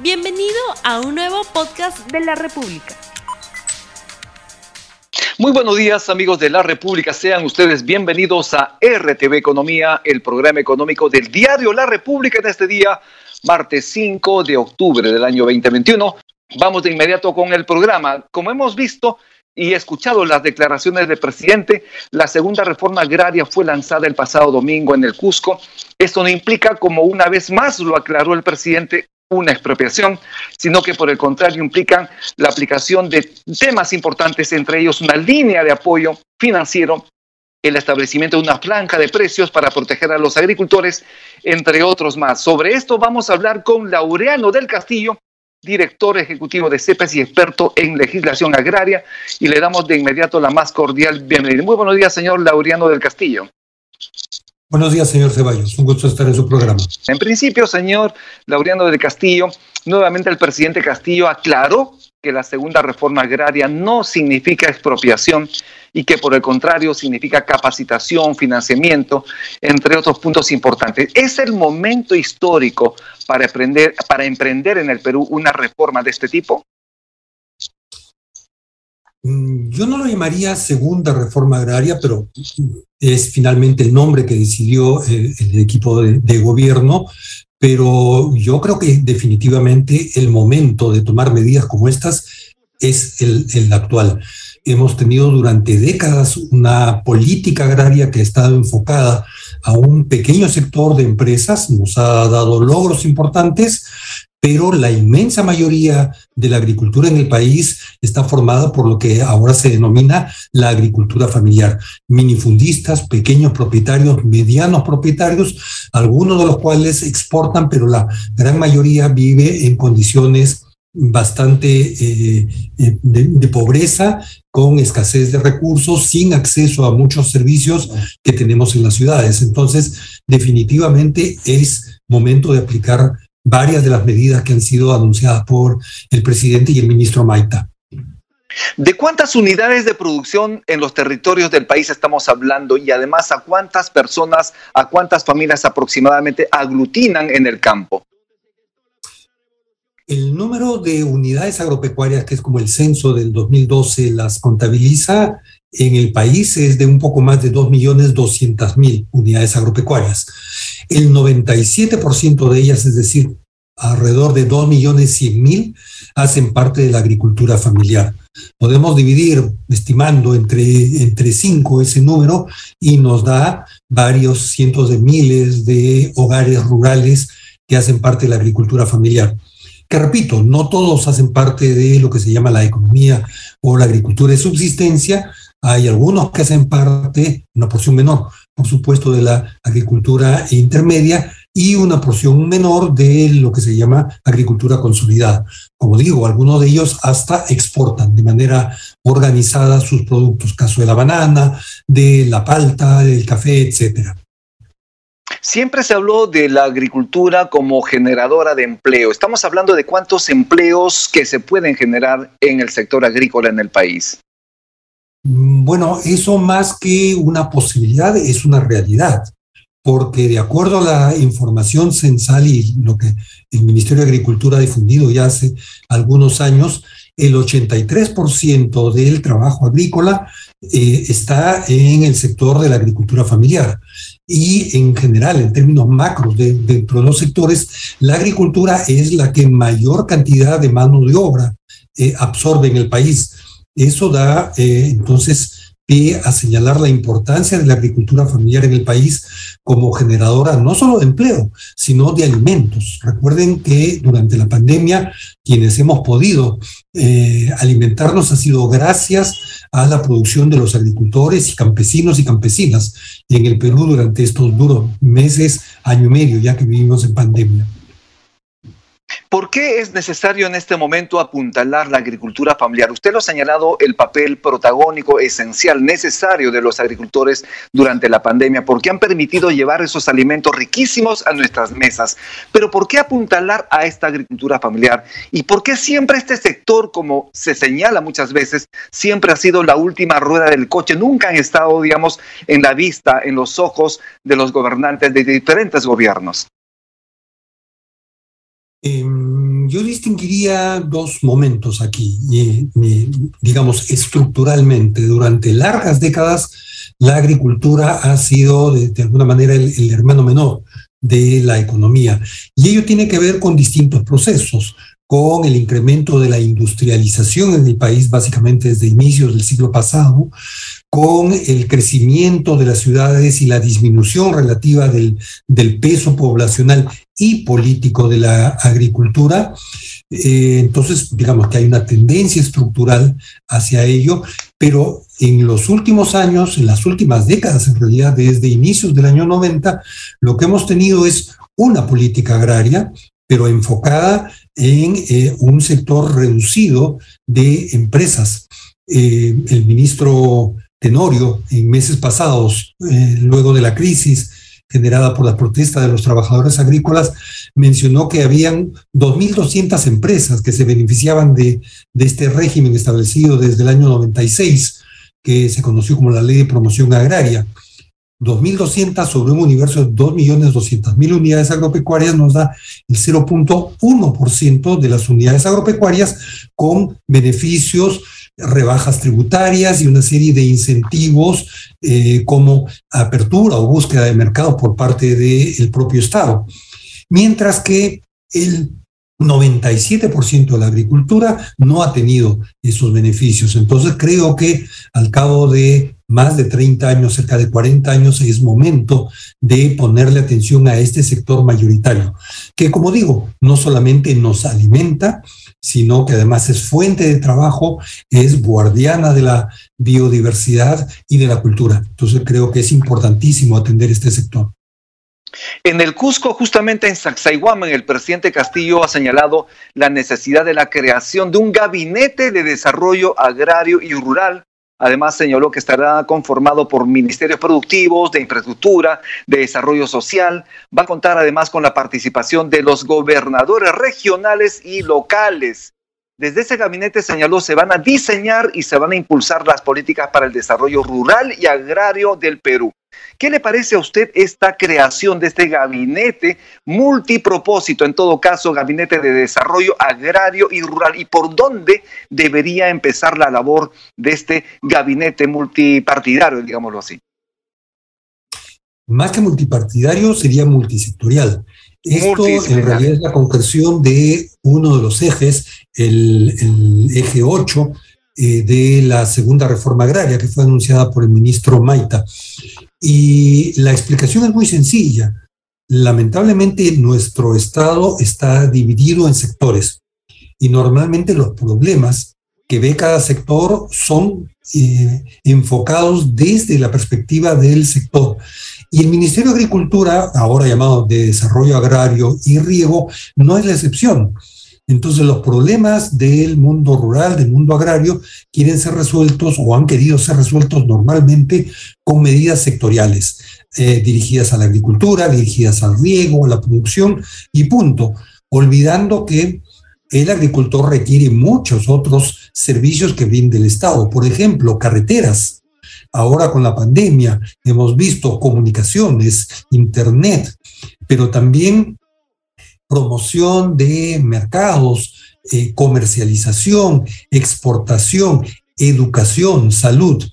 Bienvenido a un nuevo podcast de la República. Muy buenos días amigos de la República, sean ustedes bienvenidos a RTV Economía, el programa económico del diario La República en este día, martes 5 de octubre del año 2021. Vamos de inmediato con el programa. Como hemos visto, y escuchado las declaraciones del presidente, la segunda reforma agraria fue lanzada el pasado domingo en el Cusco. Esto no implica, como una vez más lo aclaró el presidente, una expropiación, sino que por el contrario implican la aplicación de temas importantes, entre ellos una línea de apoyo financiero, el establecimiento de una franja de precios para proteger a los agricultores, entre otros más. Sobre esto vamos a hablar con Laureano del Castillo, director ejecutivo de CEPES y experto en legislación agraria, y le damos de inmediato la más cordial bienvenida. Muy buenos días, señor Laureano del Castillo. Buenos días, señor Ceballos. Un gusto estar en su programa. En principio, señor Laureano del Castillo, nuevamente el presidente Castillo aclaró que la segunda reforma agraria no significa expropiación y que por el contrario significa capacitación, financiamiento, entre otros puntos importantes. ¿Es el momento histórico para emprender, para emprender en el Perú una reforma de este tipo? Mm, yo no lo llamaría segunda reforma agraria, pero es finalmente el nombre que decidió el, equipo de, gobierno. Pero yo creo que definitivamente el momento de tomar medidas como estas es el, el actual. Hemos tenido durante décadas una política agraria que ha estado enfocada a un pequeño sector de empresas, nos ha dado logros importantes, pero la inmensa mayoría de la agricultura en el país está formada por lo que ahora se denomina la agricultura familiar. Minifundistas, pequeños propietarios, medianos propietarios, algunos de los cuales exportan, pero la gran mayoría vive en condiciones bastante eh, eh, de, pobreza, con escasez de recursos, sin acceso a muchos servicios que tenemos en las ciudades. Entonces, definitivamente es momento de aplicar varias de las medidas que han sido anunciadas por el presidente y el ministro Maita. ¿De cuántas unidades de producción en los territorios del país estamos hablando y además a cuántas personas, a cuántas familias aproximadamente aglutinan en el campo? El número de unidades agropecuarias, que es como el censo del 2012, las contabiliza en el país es de un poco más de 2.200.000 unidades agropecuarias. El 97% de ellas, es decir, alrededor de 2.100.000, hacen parte de la agricultura familiar. Podemos dividir, estimando, entre, entre cinco ese número y nos da varios cientos de miles de hogares rurales que hacen parte de la agricultura familiar. Que repito, no todos hacen parte de lo que se llama la economía o la agricultura de subsistencia, hay algunos que hacen parte, una porción menor, por supuesto, de la agricultura intermedia y una porción menor de lo que se llama agricultura consolidada. Como digo, algunos de ellos hasta exportan de manera organizada sus productos, caso de la banana, de la palta, del café, etcétera. Siempre se habló de la agricultura como generadora de empleo. Estamos hablando de cuántos empleos que se pueden generar en el sector agrícola en el país. Bueno, eso más que una posibilidad es una realidad, porque de acuerdo a la información censal y lo que el Ministerio de Agricultura ha difundido ya hace algunos años, el 83% del trabajo agrícola eh, está en el sector de la agricultura familiar. Y en general, en términos macros, dentro de los sectores, la agricultura es la que mayor cantidad de mano de obra eh, absorbe en el país. Eso da eh, entonces pie a señalar la importancia de la agricultura familiar en el país como generadora no solo de empleo, sino de alimentos. Recuerden que durante la pandemia quienes hemos podido eh, alimentarnos ha sido gracias a la producción de los agricultores y campesinos y campesinas en el Perú durante estos duros meses, año y medio, ya que vivimos en pandemia. ¿Por qué es necesario en este momento apuntalar la agricultura familiar? Usted lo ha señalado el papel protagónico, esencial, necesario de los agricultores durante la pandemia, porque han permitido llevar esos alimentos riquísimos a nuestras mesas. Pero ¿por qué apuntalar a esta agricultura familiar? ¿Y por qué siempre este sector, como se señala muchas veces, siempre ha sido la última rueda del coche? Nunca han estado, digamos, en la vista, en los ojos de los gobernantes de diferentes gobiernos. Em, yo distinguiría dos momentos aquí, digamos, estructuralmente. Durante largas décadas, la agricultura ha sido, de, alguna manera, el, hermano menor de la economía. Y ello tiene que ver con distintos procesos con el incremento de la industrialización en el país, básicamente desde inicios del siglo pasado, con el crecimiento de las ciudades y la disminución relativa del, del peso poblacional y político de la agricultura. Eh, entonces, digamos que hay una tendencia estructural hacia ello, pero en los últimos años, en las últimas décadas, en realidad desde inicios del año 90, lo que hemos tenido es una política agraria, pero enfocada en eh, un sector reducido de empresas. Eh, el ministro Tenorio, en meses pasados, eh, luego de la crisis generada por la protesta de los trabajadores agrícolas, mencionó que habían 2.200 empresas que se beneficiaban de, de este régimen establecido desde el año 96, que se conoció como la Ley de Promoción Agraria. 2.200 sobre un universo de 2.200.000 unidades agropecuarias nos da el 0.1% de las unidades agropecuarias con beneficios, rebajas tributarias y una serie de incentivos eh, como apertura o búsqueda de mercado por parte del propio Estado. Mientras que el 97% de la agricultura no ha tenido esos beneficios. Entonces creo que al cabo de más de 30 años, cerca de 40 años, es momento de ponerle atención a este sector mayoritario, que como digo, no solamente nos alimenta, sino que además es fuente de trabajo, es guardiana de la biodiversidad y de la cultura. Entonces creo que es importantísimo atender este sector. En el Cusco, justamente en Sacsayhuaman, el presidente Castillo ha señalado la necesidad de la creación de un gabinete de desarrollo agrario y rural Además, señaló que estará conformado por ministerios productivos, de infraestructura, de desarrollo social. Va a contar además con la participación de los gobernadores regionales y locales. Desde ese gabinete señaló se van a diseñar y se van a impulsar las políticas para el desarrollo rural y agrario del Perú. ¿Qué le parece a usted esta creación de este gabinete multipropósito, en todo caso, gabinete de desarrollo agrario y rural? ¿Y por dónde debería empezar la labor de este gabinete multipartidario, digámoslo así? Más que multipartidario, sería multisectorial. Esto en realidad es la concreción de uno de los ejes, el, eje 8 eh, de la segunda reforma agraria que fue anunciada por el ministro Maita. Y la explicación es muy sencilla. Lamentablemente nuestro Estado está dividido en sectores y normalmente los problemas que ve cada sector son eh, enfocados desde la perspectiva del sector. Y el Ministerio de Agricultura, ahora llamado de Desarrollo Agrario y Riego, no es la excepción. Entonces los problemas del mundo rural, del mundo agrario, quieren ser resueltos o han querido ser resueltos normalmente con medidas sectoriales, eh, dirigidas a la agricultura, dirigidas al riego, a la producción y punto, olvidando que el agricultor requiere muchos otros servicios que brinde el Estado, por ejemplo, carreteras, Ahora con la pandemia hemos visto comunicaciones, internet, pero también promoción de mercados, eh, comercialización, exportación, educación, salud.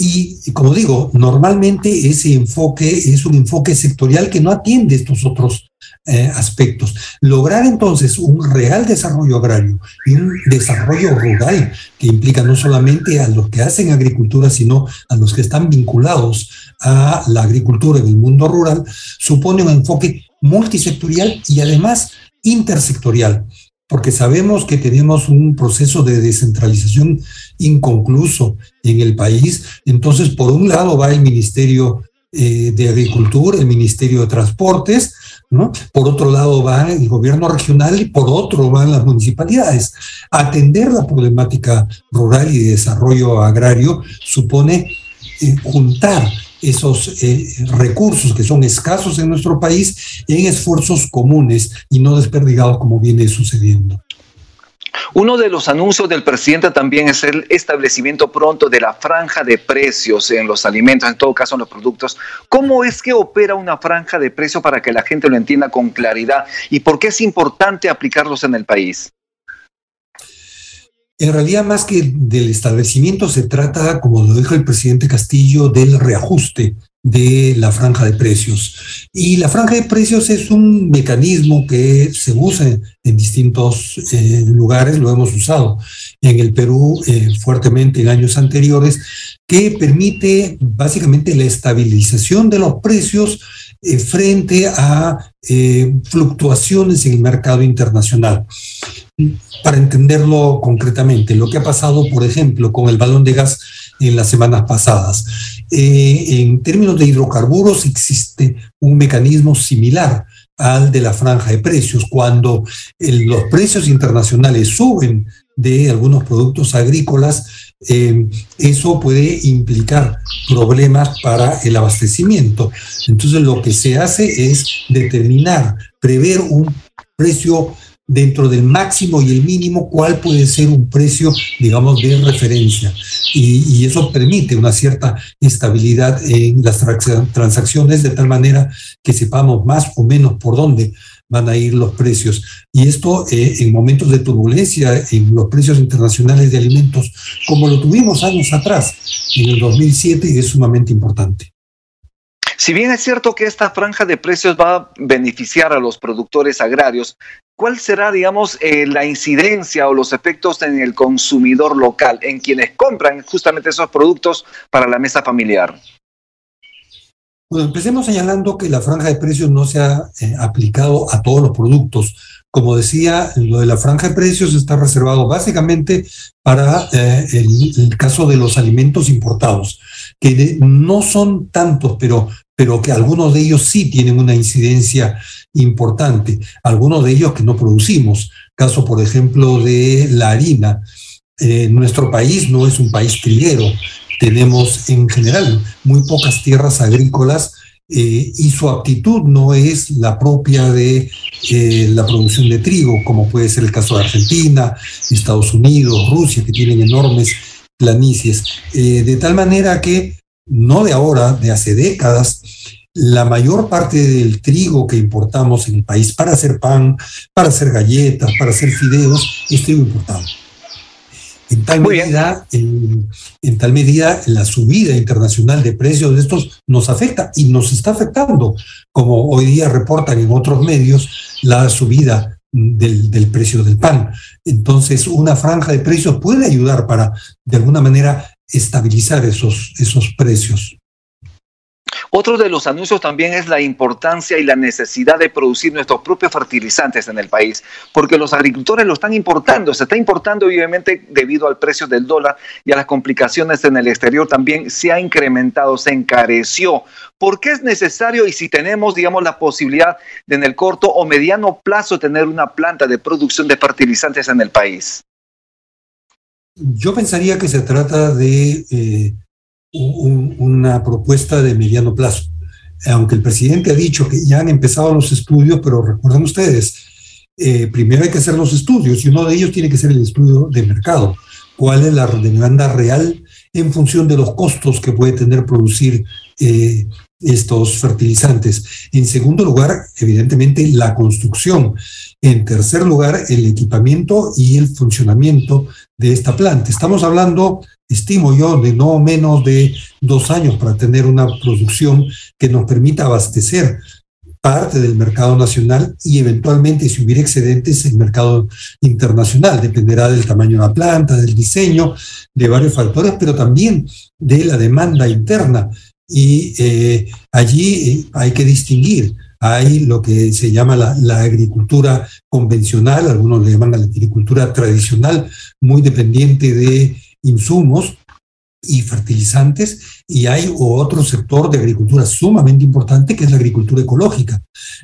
Y, como digo, normalmente ese enfoque es un enfoque sectorial que no atiende estos otros eh, aspectos. Lograr entonces un real desarrollo agrario y un desarrollo rural que implica no solamente a los que hacen agricultura, sino a los que están vinculados a la agricultura en el mundo rural, supone un enfoque multisectorial y además intersectorial porque sabemos que tenemos un proceso de descentralización inconcluso en el país. Entonces, por un lado va el Ministerio eh, de Agricultura, el Ministerio de Transportes. Por otro lado va el gobierno regional y por otro van las municipalidades. Atender la problemática rural y de desarrollo agrario supone eh, juntar esos eh, recursos que son escasos en nuestro país en esfuerzos comunes y no desperdigados como viene sucediendo. Uno de los anuncios del presidente también es el establecimiento pronto de la franja de precios en los alimentos, en todo caso en los productos. ¿Cómo es que opera una franja de precios para que la gente lo entienda con claridad y por qué es importante aplicarlos en el país? En realidad, más que del establecimiento, se trata, como lo dijo el presidente Castillo, del reajuste de la franja de precios. Y la franja de precios es un mecanismo que se usa en distintos eh, lugares, lo hemos usado en el Perú eh, fuertemente en años anteriores, que permite básicamente la estabilización de los precios eh, frente a fluctuaciones en el mercado internacional para entenderlo concretamente, lo que ha pasado, por ejemplo, con el balón de gas en las semanas pasadas. Eh, en términos de hidrocarburos existe un mecanismo similar al de la franja de precios. Cuando los precios internacionales suben de algunos productos agrícolas, eh, eso puede implicar problemas para el abastecimiento. Entonces lo que se hace es determinar, prever un precio dentro del máximo y el mínimo cuál puede ser un precio, digamos, de referencia. Y, eso permite una cierta estabilidad en las transacciones de tal manera que sepamos más o menos por dónde van a ir los precios. Y esto eh, en momentos de turbulencia en los precios internacionales de alimentos, como lo tuvimos años atrás, en el 2007, es sumamente importante. Si bien es cierto que esta franja de precios va a beneficiar a los productores agrarios, ¿cuál será, digamos, eh, la incidencia o los efectos en el consumidor local, en quienes compran justamente esos productos para la mesa familiar? Bueno, empecemos señalando que la franja de precios no se ha eh, aplicado a todos los productos. Como decía, lo de la franja de precios está reservado básicamente para eh, el, caso de los alimentos importados, que no son tantos, pero pero que algunos de ellos sí tienen una incidencia importante, algunos de ellos que no producimos. Caso, por ejemplo, de la harina. Eh, nuestro país no es un país triguero, tenemos en general muy pocas tierras agrícolas eh, y su aptitud no es la propia de eh, la producción de trigo, como puede ser el caso de Argentina, Estados Unidos, Rusia, que tienen enormes planicies. de tal manera que no de ahora, de hace décadas, la mayor parte del trigo que importamos en el país para hacer pan, para hacer galletas, para hacer fideos, es trigo importado. En tal, medida, en, tal medida, la subida internacional de precios de estos nos afecta y nos está afectando, como hoy día reportan en otros medios, la subida del, del, precio del pan. Entonces, una franja de precios puede ayudar para, de alguna manera, estabilizar esos, esos precios. Otro de los anuncios también es la importancia y la necesidad de producir nuestros propios fertilizantes en el país, porque los agricultores lo están importando, se está importando obviamente debido al precio del dólar y a las complicaciones en el exterior también se ha incrementado, se encareció. ¿Por qué es necesario y si tenemos, digamos, la posibilidad de en el corto o mediano plazo tener una planta de producción de fertilizantes en el país? Yo pensaría que se trata de eh, una propuesta de mediano plazo. Aunque el presidente ha dicho que ya han empezado los estudios, pero recuerden ustedes, eh, primero hay que hacer los estudios y uno de ellos tiene que ser el estudio de mercado. ¿Cuál es la demanda real en función de los costos que puede tener producir eh, estos fertilizantes. En segundo lugar, evidentemente, la construcción. En tercer lugar, el equipamiento y el funcionamiento de esta planta. Estamos hablando, estimo yo, de no menos de dos años para tener una producción que nos permita abastecer parte del mercado nacional y eventualmente si hubiera excedentes el mercado internacional. Dependerá del tamaño de la planta, del diseño, de varios factores, pero también de la demanda interna y eh, allí eh, hay que distinguir. Hay lo que se llama la, agricultura convencional, algunos le llaman la agricultura tradicional, muy dependiente de insumos y fertilizantes, y hay otro sector de agricultura sumamente importante que es la agricultura ecológica.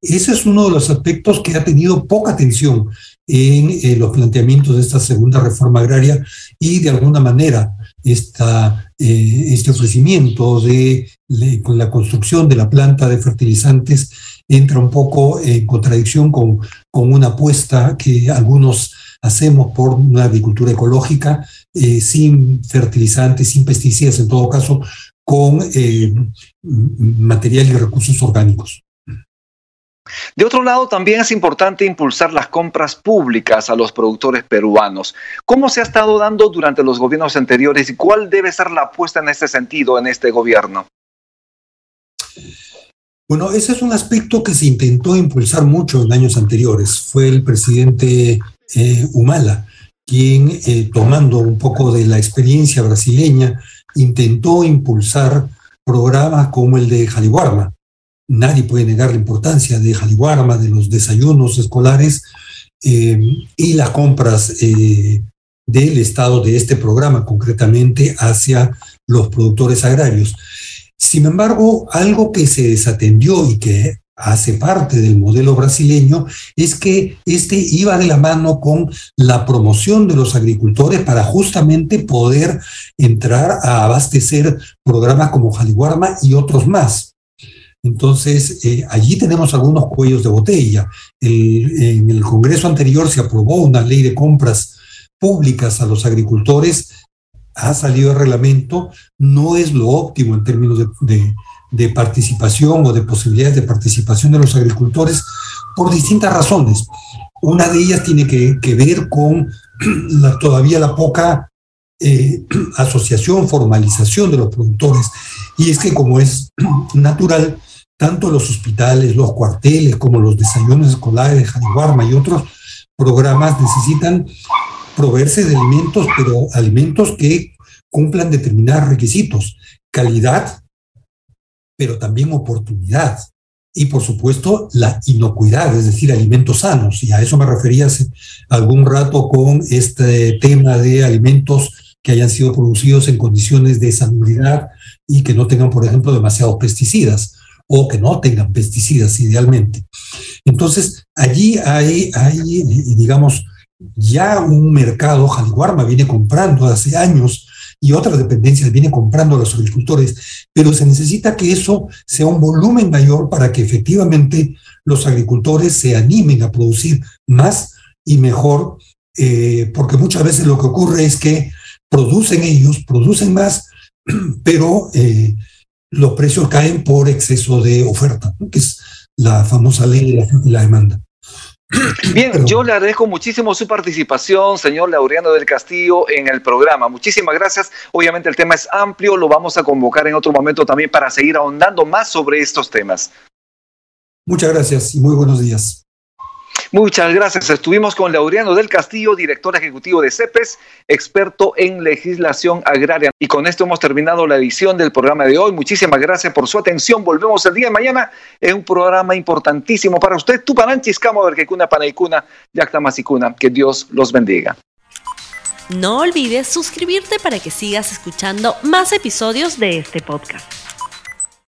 Ese es uno de los aspectos que ha tenido poca atención en eh, los planteamientos de esta segunda reforma agraria y de alguna manera eh, este ofrecimiento de, la construcción de la planta de fertilizantes entra un poco en contradicción con, con una apuesta que algunos hacemos por una agricultura ecológica eh, sin fertilizantes, sin pesticidas, en todo caso, con eh, material y recursos orgánicos. De otro lado, también es importante impulsar las compras públicas a los productores peruanos. ¿Cómo se ha estado dando durante los gobiernos anteriores y cuál debe ser la apuesta en este sentido en este gobierno? Bueno, ese es un aspecto que se intentó impulsar mucho en años anteriores. Fue el presidente eh, Humala quien, eh, tomando un poco de la experiencia brasileña, intentó impulsar programas como el de Jaliwarma. Nadie puede negar la importancia de Jaliwarma, de los desayunos escolares eh, y las compras del Estado de este programa, concretamente hacia los productores agrarios. Sin embargo, algo que se desatendió y que hace parte del modelo brasileño es que este iba de la mano con la promoción de los agricultores para justamente poder entrar a abastecer programas como Jaliwarma y otros más. Entonces, eh, allí tenemos algunos cuellos de botella. en el Congreso anterior se aprobó una ley de compras públicas a los agricultores ha salido el reglamento, no es lo óptimo en términos de, participación o de posibilidades de participación de los agricultores por distintas razones. Una de ellas tiene que, ver con todavía la poca eh, asociación, formalización de los productores. Y es que como es natural, tanto los hospitales, los cuarteles, como los desayunos escolares de Janibarma y otros programas necesitan proveerse de alimentos, pero alimentos que cumplan determinados requisitos, calidad, pero también oportunidad. Y por supuesto, la inocuidad, es decir, alimentos sanos. Y a eso me refería hace algún rato con este tema de alimentos que hayan sido producidos en condiciones de salubridad y que no tengan, por ejemplo, demasiados pesticidas o que no tengan pesticidas idealmente. Entonces, allí hay, hay digamos, ya un mercado, Jaliwarma viene comprando hace años y otras dependencias vienen comprando a los agricultores, pero se necesita que eso sea un volumen mayor para que efectivamente los agricultores se animen a producir más y mejor, eh, porque muchas veces lo que ocurre es que producen ellos, producen más, pero eh, los precios caen por exceso de oferta, que es la famosa ley de la demanda. Bien, yo le agradezco muchísimo su participación, señor Laureano del Castillo, en el programa. Muchísimas gracias. Obviamente el tema es amplio, lo vamos a convocar en otro momento también para seguir ahondando más sobre estos temas. Muchas gracias y muy buenos días. Muchas gracias. Estuvimos con Laureano del Castillo, director ejecutivo de CEPES, experto en legislación agraria. Y con esto hemos terminado la edición del programa de hoy. Muchísimas gracias por su atención. Volvemos el día de mañana en un programa importantísimo para usted. Tupananchis, Verkekuna, Panaikuna, Yaktamasicuna. Que Dios los bendiga. No olvides suscribirte para que sigas escuchando más episodios de este podcast.